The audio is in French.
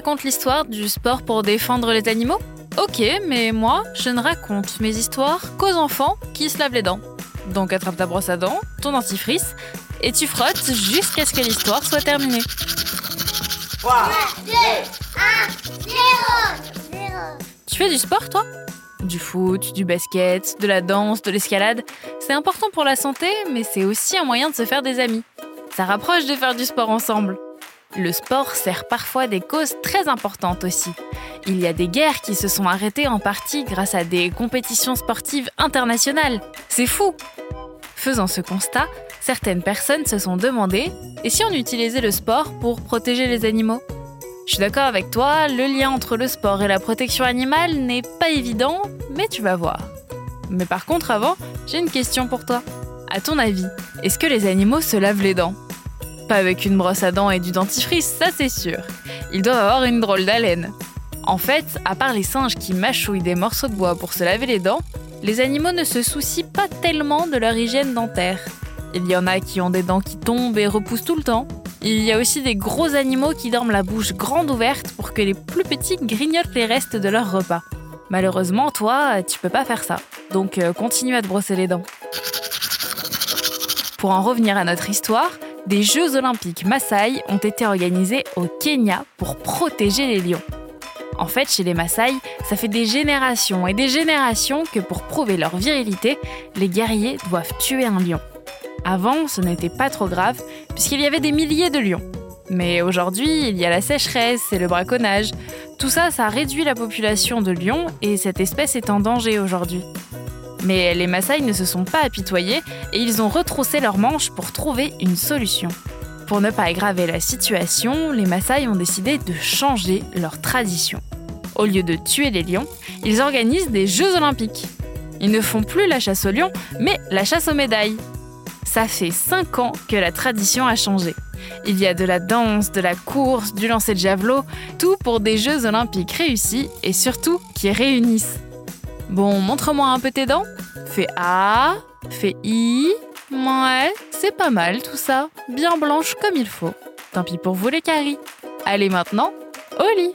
raconte l'histoire du sport pour défendre les animaux? Ok, mais moi, je ne raconte mes histoires qu'aux enfants qui se lavent les dents. Donc attrape ta brosse à dents, ton dentifrice, et tu frottes jusqu'à ce que l'histoire soit terminée. 3, 2, 1, 0 Tu fais du sport, toi? Du foot, du basket, de la danse, de l'escalade. C'est important pour la santé, mais c'est aussi un moyen de se faire des amis. Ça rapproche de faire du sport ensemble. Le sport sert parfois des causes très importantes aussi. Il y a des guerres qui se sont arrêtées en partie grâce à des compétitions sportives internationales. C'est fou Faisant ce constat, certaines personnes se sont demandé et si on utilisait le sport pour protéger les animaux? Je suis d'accord avec toi, le lien entre le sport et la protection animale n'est pas évident, mais tu vas voir. Mais par contre, avant, j'ai une question pour toi. À ton avis, est-ce que les animaux se lavent les dents? Pas avec une brosse à dents et du dentifrice, ça c'est sûr. Ils doivent avoir une drôle d'haleine. En fait, à part les singes qui mâchouillent des morceaux de bois pour se laver les dents, les animaux ne se soucient pas tellement de leur hygiène dentaire. Il y en a qui ont des dents qui tombent et repoussent tout le temps. Il y a aussi des gros animaux qui dorment la bouche grande ouverte pour que les plus petits grignotent les restes de leur repas. Malheureusement, toi, tu peux pas faire ça. Donc euh, continue à te brosser les dents. Pour en revenir à notre histoire, des Jeux olympiques Maasai ont été organisés au Kenya pour protéger les lions. En fait, chez les Maasai, ça fait des générations et des générations que pour prouver leur virilité, les guerriers doivent tuer un lion. Avant, ce n'était pas trop grave, puisqu'il y avait des milliers de lions. Mais aujourd'hui, il y a la sécheresse et le braconnage. Tout ça, ça réduit la population de lions et cette espèce est en danger aujourd'hui. Mais les Maasai ne se sont pas apitoyés et ils ont retroussé leurs manches pour trouver une solution. Pour ne pas aggraver la situation, les Maasai ont décidé de changer leur tradition. Au lieu de tuer les lions, ils organisent des Jeux olympiques. Ils ne font plus la chasse aux lions, mais la chasse aux médailles. Ça fait 5 ans que la tradition a changé. Il y a de la danse, de la course, du lancer de javelot, tout pour des Jeux olympiques réussis et surtout qui réunissent. Bon, montre-moi un peu tes dents. Fais A, fais I. Ouais, c'est pas mal tout ça. Bien blanche comme il faut. Tant pis pour vous les caries. Allez maintenant, au lit.